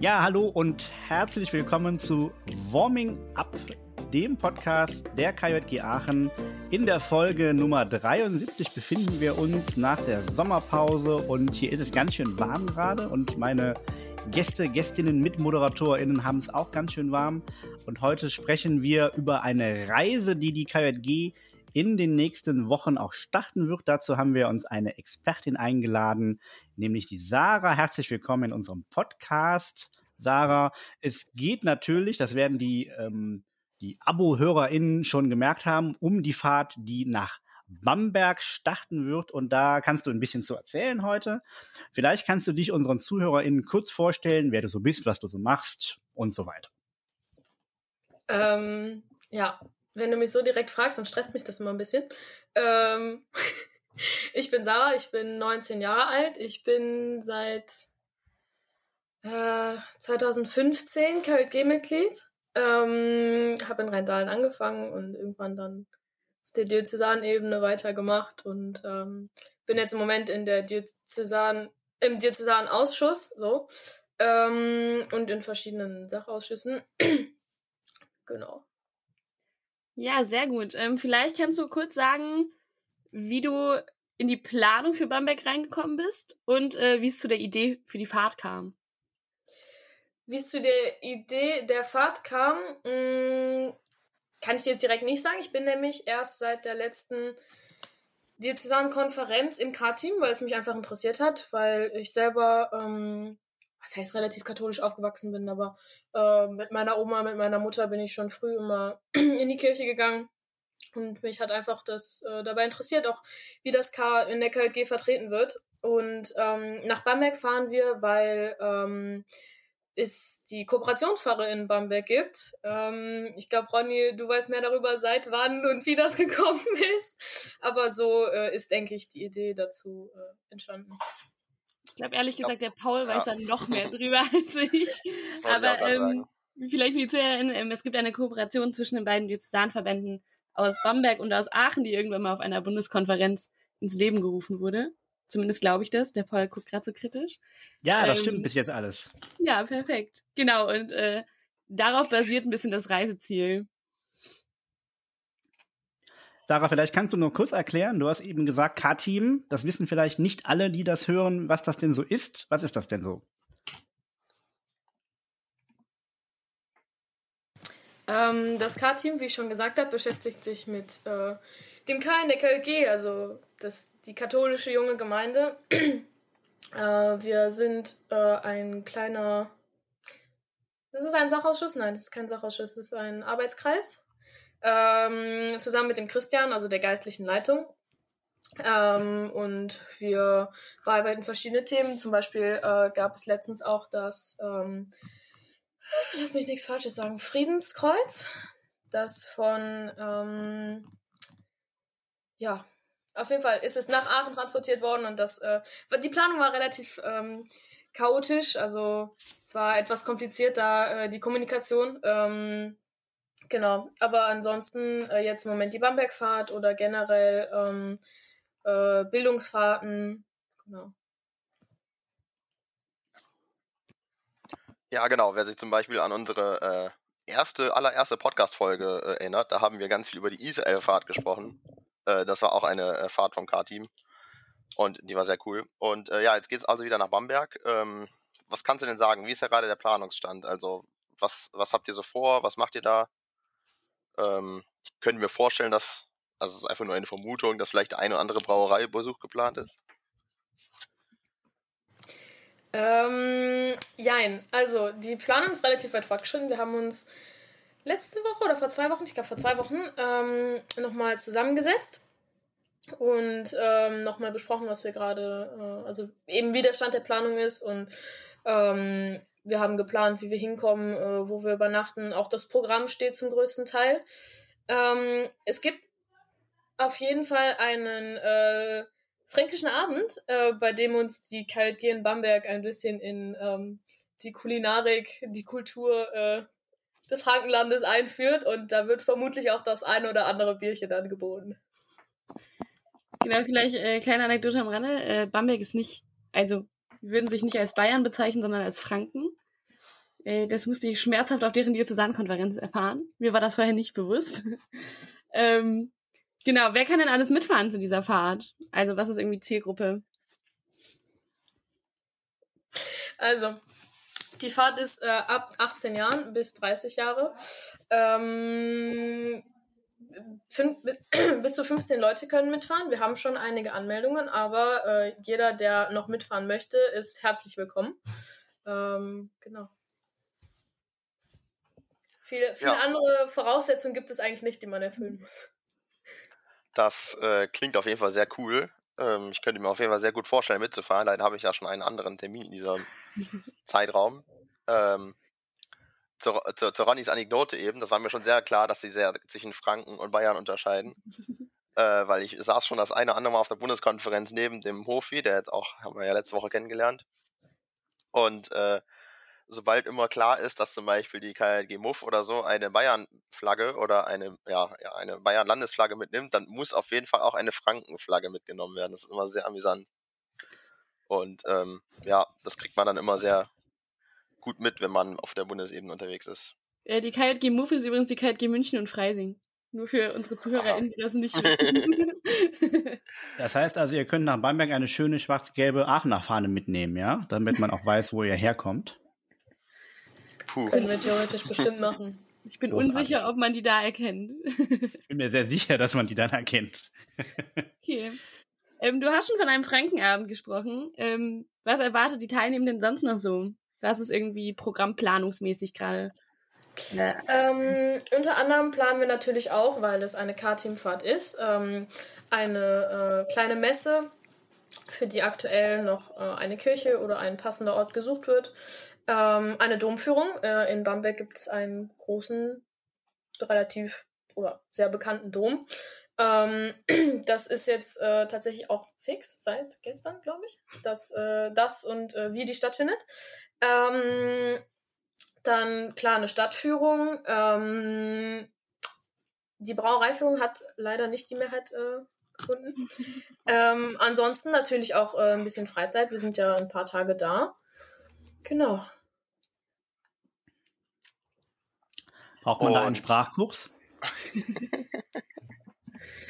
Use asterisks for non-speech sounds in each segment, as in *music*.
Ja, hallo und herzlich willkommen zu Warming Up, dem Podcast der KJG Aachen. In der Folge Nummer 73 befinden wir uns nach der Sommerpause und hier ist es ganz schön warm gerade und meine Gäste, Gästinnen, MitmoderatorInnen haben es auch ganz schön warm. Und heute sprechen wir über eine Reise, die die KJG in den nächsten Wochen auch starten wird. Dazu haben wir uns eine Expertin eingeladen, nämlich die Sarah. Herzlich willkommen in unserem Podcast. Sarah, es geht natürlich, das werden die, ähm, die Abo-HörerInnen schon gemerkt haben, um die Fahrt, die nach Bamberg starten wird. Und da kannst du ein bisschen zu erzählen heute. Vielleicht kannst du dich unseren ZuhörerInnen kurz vorstellen, wer du so bist, was du so machst und so weiter. Ähm, ja, wenn du mich so direkt fragst, dann stresst mich das immer ein bisschen. Ähm, *laughs* ich bin Sarah, ich bin 19 Jahre alt. Ich bin seit äh, 2015 KWG-Mitglied. Ähm, habe in Rheindahlen angefangen und irgendwann dann auf der Diözesanebene weitergemacht und ähm, bin jetzt im Moment in der Diözesan, im Diözesanausschuss, so, ähm, und in verschiedenen Sachausschüssen. *clears throat* genau. Ja, sehr gut. Ähm, vielleicht kannst du kurz sagen, wie du in die Planung für Bamberg reingekommen bist und äh, wie es zu der Idee für die Fahrt kam. Wie es zu der Idee der Fahrt kam, mh, mm, kann ich dir jetzt direkt nicht sagen. Ich bin nämlich erst seit der letzten Diözesankonferenz im K-Team, weil es mich einfach interessiert hat, weil ich selber ähm, was heißt relativ katholisch aufgewachsen bin, aber äh, mit meiner Oma, mit meiner Mutter bin ich schon früh immer *clears throat* in die Kirche gegangen. Und mich hat einfach das äh, dabei interessiert, auch wie das K in der KLG vertreten wird. Und ähm, nach Bamberg fahren wir, weil ähm, es die Kooperationsfahrer in Bamberg gibt. Ähm, ich glaube, Ronny, du weißt mehr darüber, seit wann und wie das *laughs* gekommen ist. Aber so äh, ist, denke ich, die Idee dazu äh, entstanden. Ich glaube ehrlich gesagt, der Paul weiß da noch *laughs* mehr drüber als ich. Aber ähm, vielleicht für die Zuhörerinnen, ähm, es gibt eine Kooperation zwischen den beiden Diözesanverbänden aus Bamberg und aus Aachen, die irgendwann mal auf einer Bundeskonferenz ins Leben gerufen wurde. Zumindest glaube ich das. Der Paul guckt gerade so kritisch. Ja, das ähm, stimmt bis jetzt alles. Ja, perfekt. Genau. Und äh, darauf basiert ein bisschen das Reiseziel. Sarah, vielleicht kannst du nur kurz erklären, du hast eben gesagt K-Team, das wissen vielleicht nicht alle, die das hören, was das denn so ist. Was ist das denn so? Ähm, das K-Team, wie ich schon gesagt habe, beschäftigt sich mit äh, dem K in der KLG, also das, die katholische junge Gemeinde. *clears throat* äh, wir sind äh, ein kleiner. Das ist ein Sachausschuss? Nein, das ist kein Sachausschuss, das ist ein Arbeitskreis ähm, zusammen mit dem Christian, also der geistlichen Leitung. Ähm, und wir bearbeiten verschiedene Themen. Zum Beispiel äh, gab es letztens auch das, ähm, lass mich nichts Falsches sagen, Friedenskreuz, das von, ähm, ja, auf jeden Fall ist es nach Aachen transportiert worden und das, äh, die Planung war relativ ähm, chaotisch, also es war etwas kompliziert da, äh, die Kommunikation. Ähm, Genau, aber ansonsten äh, jetzt im Moment die Bambergfahrt oder generell ähm, äh, Bildungsfahrten. Genau. Ja, genau. Wer sich zum Beispiel an unsere äh, erste, allererste Podcast-Folge äh, erinnert, da haben wir ganz viel über die Israel-Fahrt gesprochen. Äh, das war auch eine äh, Fahrt vom K-Team. Und die war sehr cool. Und ja, jetzt geht es also wieder nach Bamberg. Ähm, was kannst du denn sagen? Wie ist ja gerade der Planungsstand? Also, was, was habt ihr so vor? Was macht ihr da? Ähm, ich könnte mir vorstellen, dass, also es ist einfach nur eine Vermutung, dass vielleicht eine oder andere Brauereibesuch geplant ist. Ähm, jein. Also, die Planung ist relativ weit fortgeschritten. Wir haben uns letzte Woche oder vor zwei Wochen, ich glaube vor zwei Wochen, ähm, nochmal zusammengesetzt und ähm, nochmal besprochen, was wir gerade, äh, also eben wie der Stand der Planung ist und ähm, wir haben geplant, wie wir hinkommen, äh, wo wir übernachten. Auch das Programm steht zum größten Teil. Ähm, es gibt auf jeden Fall einen äh, fränkischen Abend, äh, bei dem uns die KLG in Bamberg ein bisschen in ähm, die Kulinarik, die Kultur äh, des Frankenlandes einführt und da wird vermutlich auch das ein oder andere Bierchen dann geboten. Genau, vielleicht äh, kleine Anekdote am Rande. Äh, Bamberg ist nicht, also Die würden sich nicht als Bayern bezeichnen, sondern als Franken. Äh, das musste ich schmerzhaft auf deren Diözesankonferenz erfahren. Mir war das vorher nicht bewusst. *laughs* ähm, genau, wer kann denn alles mitfahren zu dieser Fahrt? Also was ist irgendwie Zielgruppe? Also, die Fahrt ist äh, ab 18 Jahren bis 30 Jahre. Ähm, *clears throat* bis zu 15 Leute können mitfahren. Wir haben schon einige Anmeldungen, aber äh, jeder, der noch mitfahren möchte, ist herzlich willkommen. Ähm, genau. Viele, viele ja. andere Voraussetzungen gibt es eigentlich nicht, die man erfüllen muss. Das äh, klingt auf jeden Fall sehr cool. Ähm, ich könnte mir auf jeden Fall sehr gut vorstellen, mitzufahren. Leider habe ich ja schon einen anderen Termin in diesem *laughs* Zeitraum. Ähm, zu, zu, zu Ronnys Anekdote eben, das war mir schon sehr klar, dass sie sehr zwischen Franken und Bayern unterscheiden. *laughs* äh, weil ich saß schon das eine oder andere Mal auf der Bundeskonferenz neben dem Hofi, der jetzt auch, haben wir ja letzte Woche kennengelernt. Und äh, sobald immer klar ist, dass zum Beispiel die KLG Muff oder so eine Bayern-Flagge oder eine, ja, ja, eine Bayern-Landesflagge mitnimmt, dann muss auf jeden Fall auch eine Franken-Flagge mitgenommen werden. Das ist immer sehr amüsant. Und ähm, ja, das kriegt man dann immer sehr gut mit, wenn man auf der Bundesebene unterwegs ist. Ja, die KLG Muff ist übrigens die KLG München und Freising. Nur für unsere ZuhörerInnen, die das nicht wissen. *laughs* das heißt also, ihr könnt nach Bamberg eine schöne schwarz-gelbe Aachener Fahne mitnehmen, ja? Damit man auch weiß, wo ihr herkommt. Puh. Können wir theoretisch bestimmt machen. Ich bin Großartig. unsicher, ob man die da erkennt. ich bin mir sehr sicher, dass man die dann erkennt. *laughs* okay. Ähm, du hast schon von einem Frankenabend gesprochen. Ähm, was erwartet die Teilnehmenden sonst noch so? Was ist irgendwie programmplanungsmäßig gerade? Ja. Ähm, unter anderem planen wir natürlich auch, weil es eine K-Teamfahrt ist, ähm, eine äh, kleine Messe, für die aktuell noch äh, eine Kirche oder ein passender Ort gesucht wird. Ähm, eine Domführung. Äh, in Bamberg gibt es einen großen, relativ oder sehr bekannten Dom. Ähm, *clears throat* das ist jetzt äh, tatsächlich auch fix seit gestern, glaube ich, dass äh, das und äh, wie die stattfindet. Ähm, dann klar eine Stadtführung. Ähm, die Brauereiführung hat leider nicht die Mehrheit äh, gefunden. *laughs* Ähm, ansonsten natürlich auch äh, ein bisschen Freizeit. Wir sind ja ein paar Tage da. Genau. Braucht man Und. da einen Sprachkurs? *laughs*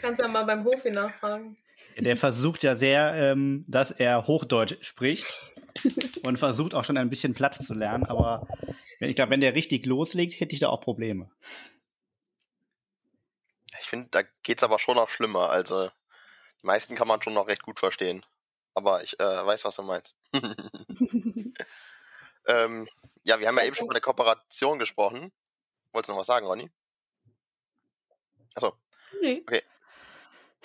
Kannst ja mal beim Hofi nachfragen. Der versucht ja sehr, ähm, dass er Hochdeutsch spricht und versucht auch schon ein bisschen Platz zu lernen. Aber ich glaube, wenn der richtig loslegt, hätte ich da auch Probleme. Ich finde, da geht es aber schon noch schlimmer. Also die meisten kann man schon noch recht gut verstehen. Aber ich äh, weiß, was du meinst. *laughs* ähm, ja, wir haben ja eben schon von der Kooperation gesprochen. Wolltest du noch was sagen, Ronny? Achso. Nee. Okay.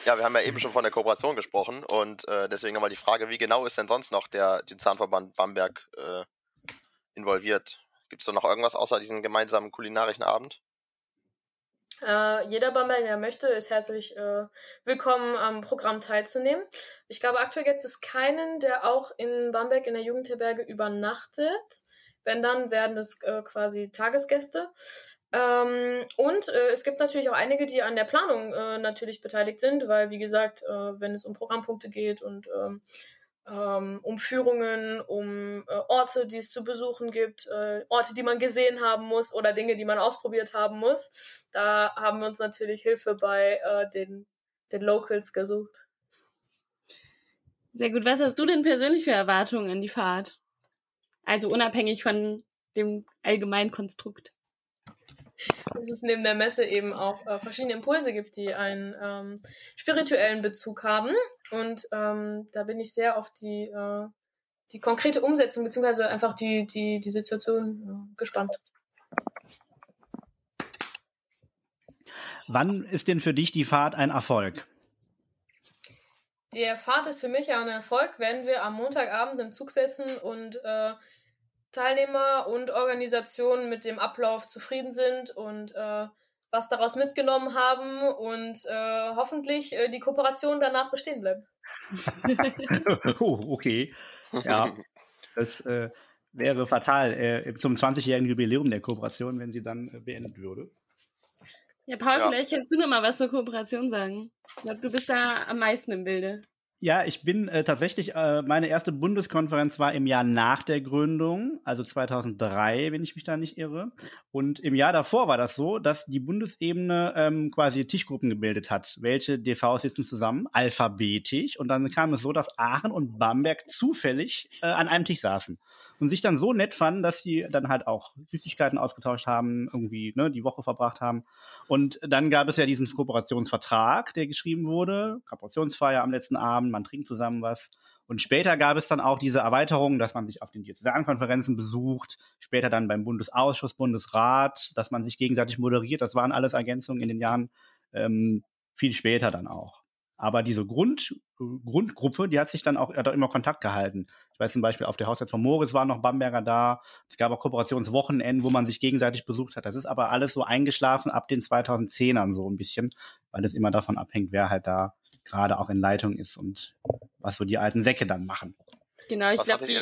Ja, wir haben ja eben schon von der Kooperation gesprochen und äh, deswegen nochmal die Frage, wie genau ist denn sonst noch der, der Zahnverband Bamberg äh, involviert? Gibt es da noch irgendwas außer diesem gemeinsamen kulinarischen Abend? Äh, jeder Bamberger, der möchte, ist herzlich äh, willkommen, am Programm teilzunehmen. Ich glaube, aktuell gibt es keinen, der auch in Bamberg in der Jugendherberge übernachtet. Wenn dann, werden es äh, quasi Tagesgäste. Ähm, und äh, es gibt natürlich auch einige, die an der Planung äh, natürlich beteiligt sind, weil, wie gesagt, äh, wenn es um Programmpunkte geht und ähm, ähm, um Führungen, um äh, Orte, die es zu besuchen gibt, äh, Orte, die man gesehen haben muss oder Dinge, die man ausprobiert haben muss, da haben wir uns natürlich Hilfe bei äh, den, den Locals gesucht. Sehr gut. Was hast du denn persönlich für Erwartungen an die Fahrt? Also unabhängig von dem allgemeinen Konstrukt dass es neben der Messe eben auch äh, verschiedene Impulse gibt, die einen ähm, spirituellen Bezug haben. Und ähm, da bin ich sehr auf die, äh, die konkrete Umsetzung beziehungsweise einfach die, die, die Situation äh, gespannt. Wann ist denn für dich die Fahrt ein Erfolg? Die Fahrt ist für mich ja ein Erfolg, wenn wir am Montagabend im Zug sitzen und äh, Teilnehmer und Organisationen mit dem Ablauf zufrieden sind und äh, was daraus mitgenommen haben und äh, hoffentlich äh, die Kooperation danach bestehen bleibt. *laughs* oh, okay. Ja, das äh, wäre fatal äh, zum 20-jährigen Jubiläum der Kooperation, wenn sie dann äh, beendet würde. Ja, Paul, ja. vielleicht kannst du noch mal was zur Kooperation sagen. Ich glaube, du bist da am meisten im Bilde. Ja, ich bin äh, tatsächlich, äh, meine erste Bundeskonferenz war im Jahr nach der Gründung, also 2003, wenn ich mich da nicht irre. Und im Jahr davor war das so, dass die Bundesebene ähm, quasi Tischgruppen gebildet hat. Welche DVs sitzen zusammen? Alphabetisch. Und dann kam es so, dass Aachen und Bamberg zufällig äh, an einem Tisch saßen und sich dann so nett fanden, dass sie dann halt auch Süßigkeiten ausgetauscht haben, irgendwie ne, die Woche verbracht haben. Und dann gab es ja diesen Kooperationsvertrag, der geschrieben wurde, Kooperationsfeier am letzten Abend, man trinkt zusammen was. Und später gab es dann auch diese Erweiterung, dass man sich auf den Diözesankonferenzen besucht, später dann beim Bundesausschuss, Bundesrat, dass man sich gegenseitig moderiert. Das waren alles Ergänzungen in den Jahren ähm, viel später dann auch. Aber diese Grund, Grundgruppe, die hat sich dann auch, hat auch immer Kontakt gehalten. Ich weiß zum Beispiel, auf der Hochzeit von Moritz waren noch Bamberger da. Es gab auch Kooperationswochenenden, wo man sich gegenseitig besucht hat. Das ist aber alles so eingeschlafen ab den 2010ern so ein bisschen, weil es immer davon abhängt, wer halt da gerade auch in Leitung ist und was so die alten Säcke dann machen. Genau, ich glaube, die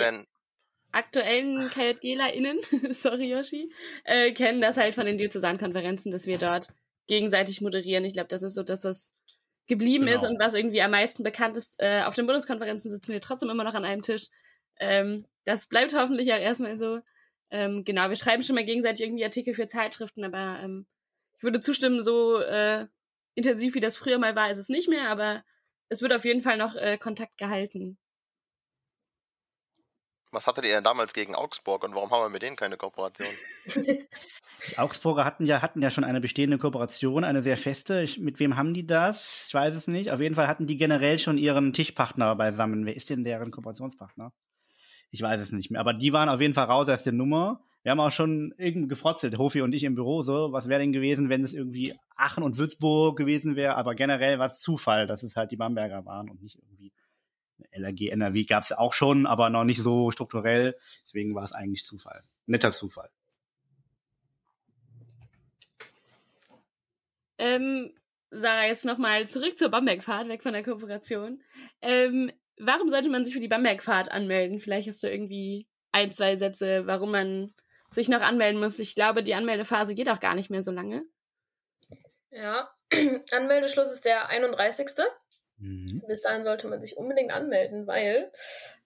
aktuellen KJGlerInnen, *laughs* sorry Yoshi, äh, kennen das halt von den Diözesankonferenzen, dass wir dort gegenseitig moderieren. Ich glaube, das ist so das, was geblieben genau. ist und was irgendwie am meisten bekannt ist. Äh, auf den Bundeskonferenzen sitzen wir trotzdem immer noch an einem Tisch. Ähm, das bleibt hoffentlich auch erstmal so. Ähm, genau, wir schreiben schon mal gegenseitig irgendwie Artikel für Zeitschriften, aber ähm, ich würde zustimmen, so äh, intensiv wie das früher mal war, ist es nicht mehr, aber es wird auf jeden Fall noch äh, Kontakt gehalten. Was hattet ihr denn damals gegen Augsburg und warum haben wir mit denen keine Kooperation? Die *laughs* Augsburger hatten ja, hatten ja schon eine bestehende Kooperation, eine sehr feste. Ich, mit wem haben die das? Ich weiß es nicht. Auf jeden Fall hatten die generell schon ihren Tischpartner beisammen. Wer ist denn deren Kooperationspartner? Ich weiß es nicht mehr. Aber die waren auf jeden Fall raus aus der Nummer. Wir haben auch schon irgendwie gefrotzelt, Hofi und ich im Büro, so, was wäre denn gewesen, wenn es irgendwie Aachen und Würzburg gewesen wäre, aber generell war es Zufall, dass es halt die Bamberger waren und nicht irgendwie LRG, NRW gab es auch schon, aber noch nicht so strukturell. Deswegen war es eigentlich Zufall. Netter Zufall. Ähm, Sarah, jetzt nochmal zurück zur Bambergfahrt, weg von der Kooperation. Ähm, warum sollte man sich für die Bambergfahrt anmelden? Vielleicht hast du irgendwie ein, zwei Sätze, warum man sich noch anmelden muss. Ich glaube, die Anmeldephase geht auch gar nicht mehr so lange. Ja, *clears throat* Anmeldeschluss ist der 31. Mhm. Bis dahin sollte man sich unbedingt anmelden, weil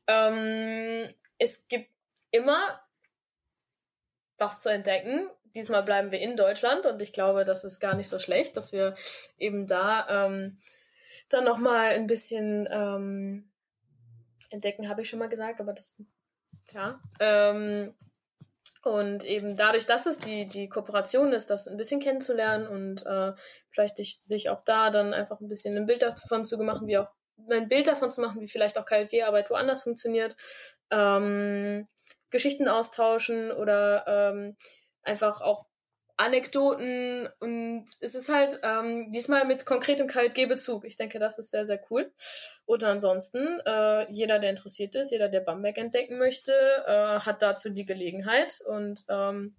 ähm, es gibt immer was zu entdecken. Diesmal bleiben wir in Deutschland und ich glaube, das ist gar nicht so schlecht, dass wir eben da ähm, dann nochmal ein bisschen ähm, entdecken, habe ich schon mal gesagt, aber das, ja, ähm, und eben dadurch, dass es die, die Kooperation ist, das ein bisschen kennenzulernen und äh, vielleicht sich auch da dann einfach ein bisschen ein Bild davon zu machen, wie auch ein Bild davon zu machen, wie vielleicht auch KLG-Arbeit woanders funktioniert, ähm, Geschichten austauschen oder ähm, einfach auch Anekdoten und es ist halt ähm, diesmal mit konkretem KLG-Bezug. Ich denke, das ist sehr, sehr cool. Und ansonsten, äh, jeder, der interessiert ist, jeder, der Bamberg entdecken möchte, äh, hat dazu die Gelegenheit und ähm,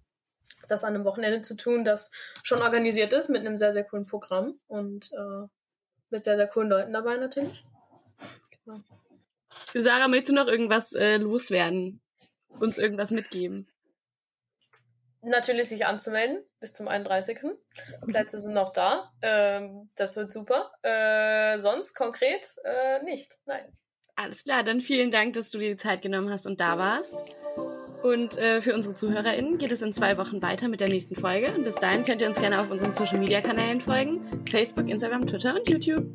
das an einem Wochenende zu tun, das schon organisiert ist mit einem sehr, sehr coolen Programm und äh, mit sehr, sehr coolen Leuten dabei natürlich. Genau. Sarah, möchtest du noch irgendwas äh, loswerden? Uns irgendwas mitgeben? Natürlich sich anzumelden bis zum 31. Plätze sind noch da. Ähm, das wird super. Äh, sonst konkret äh, nicht. Nein. Alles klar, dann vielen Dank, dass du dir die Zeit genommen hast und da warst. Und äh, für unsere ZuhörerInnen geht es in zwei Wochen weiter mit der nächsten Folge. Und bis dahin könnt ihr uns gerne auf unseren Social Media Kanälen folgen: Facebook, Instagram, Twitter und YouTube.